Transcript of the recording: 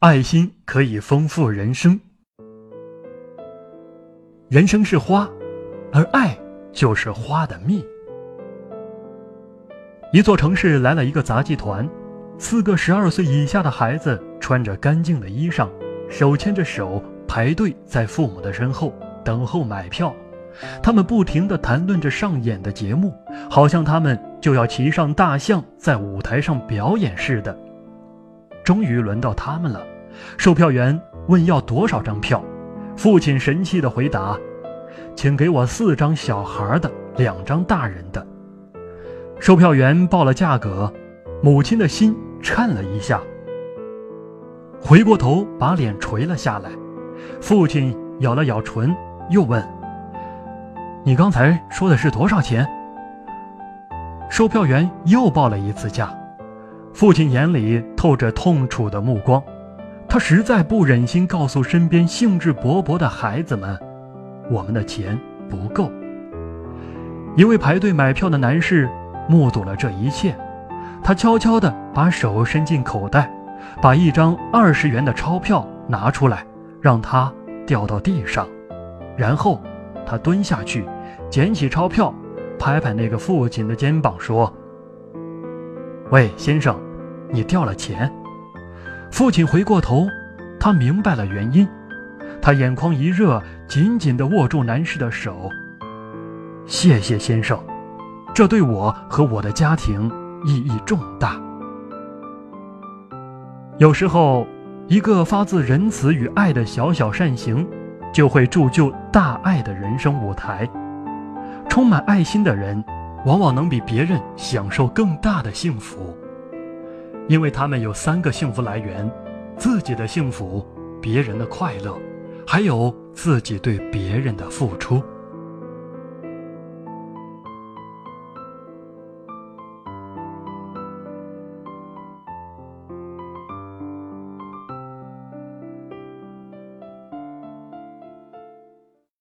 爱心可以丰富人生。人生是花，而爱就是花的蜜。一座城市来了一个杂技团，四个十二岁以下的孩子穿着干净的衣裳，手牵着手排队在父母的身后等候买票。他们不停地谈论着上演的节目，好像他们就要骑上大象在舞台上表演似的。终于轮到他们了，售票员问要多少张票。父亲神气地回答：“请给我四张小孩的，两张大人的。”售票员报了价格，母亲的心颤了一下，回过头把脸垂了下来。父亲咬了咬唇，又问：“你刚才说的是多少钱？”售票员又报了一次价，父亲眼里透着痛楚的目光。他实在不忍心告诉身边兴致勃勃的孩子们，我们的钱不够。一位排队买票的男士目睹了这一切，他悄悄地把手伸进口袋，把一张二十元的钞票拿出来，让它掉到地上，然后他蹲下去，捡起钞票，拍拍那个父亲的肩膀，说：“喂，先生，你掉了钱。”父亲回过头，他明白了原因，他眼眶一热，紧紧地握住男士的手。谢谢先生，这对我和我的家庭意义重大。有时候，一个发自仁慈与爱的小小善行，就会铸就大爱的人生舞台。充满爱心的人，往往能比别人享受更大的幸福。因为他们有三个幸福来源：自己的幸福、别人的快乐，还有自己对别人的付出。